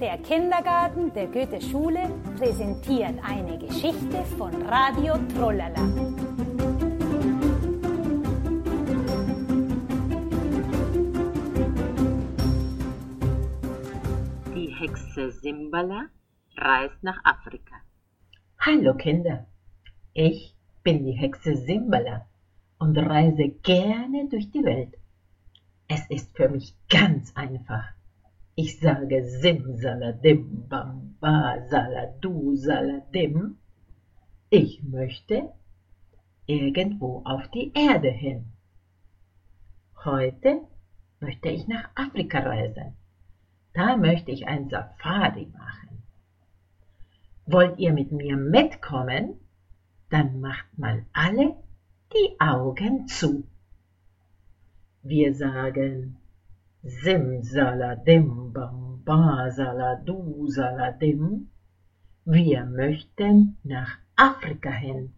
Der Kindergarten der Goethe-Schule präsentiert eine Geschichte von Radio Trollala. Die Hexe Simbala reist nach Afrika. Hallo Kinder, ich bin die Hexe Simbala und reise gerne durch die Welt. Es ist für mich ganz einfach. Ich sage Simsaladim, Bamba, Saladu, Saladim. Ich möchte irgendwo auf die Erde hin. Heute möchte ich nach Afrika reisen. Da möchte ich ein Safari machen. Wollt ihr mit mir mitkommen? Dann macht mal alle die Augen zu. Wir sagen Simsaladim, Bamba, Saladu, Saladim. Wir möchten nach Afrika hin.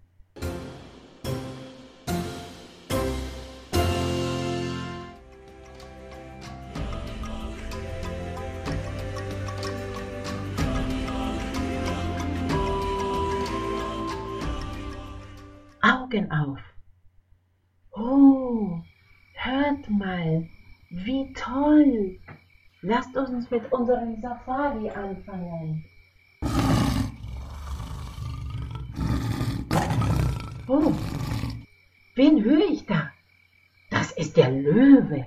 Augen auf. Oh, hört mal, wie toll. Lasst uns mit unserem Safari anfangen. Oh, wen höre ich da? Das ist der Löwe.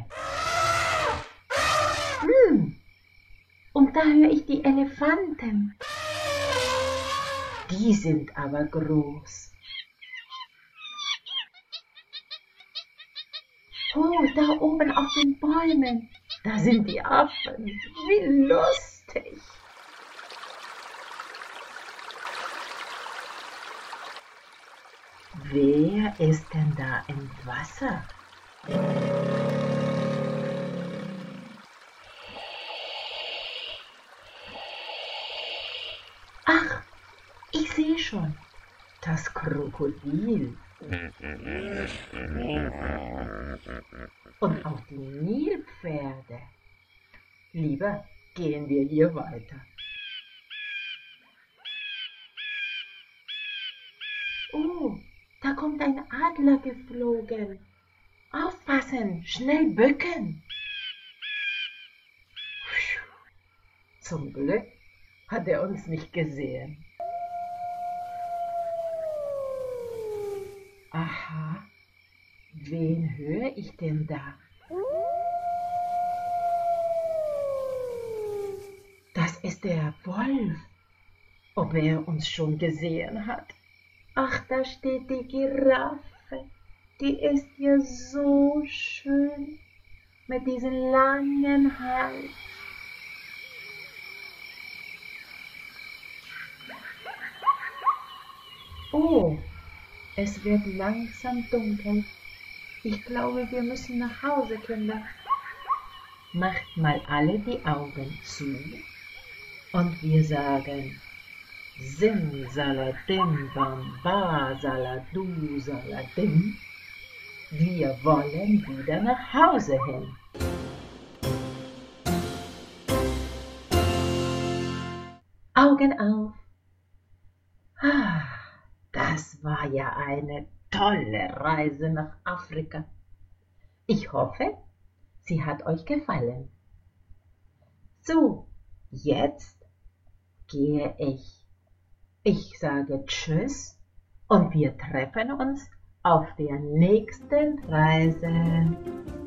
Hm. Und da höre ich die Elefanten. Die sind aber groß. Oh, da oben auf den Bäumen, da sind die Affen. Wie lustig. Wer ist denn da im Wasser? Ach, ich sehe schon. Das Krokodil. Und auch die Nilpferde. Lieber gehen wir hier weiter. Oh, da kommt ein Adler geflogen. Aufpassen, schnell bücken. Zum Glück hat er uns nicht gesehen. Aha, wen höre ich denn da? Das ist der Wolf. Ob er uns schon gesehen hat? Ach, da steht die Giraffe. Die ist ja so schön mit diesem langen Hals. Oh, es wird langsam dunkel. Ich glaube, wir müssen nach Hause, Kinder. Macht mal alle die Augen zu und wir sagen Sim Saladim Bamba Saladu Saladim. Wir wollen wieder nach Hause hin. Augen auf. Ah. Das war ja eine tolle Reise nach Afrika. Ich hoffe, sie hat euch gefallen. So, jetzt gehe ich. Ich sage Tschüss und wir treffen uns auf der nächsten Reise.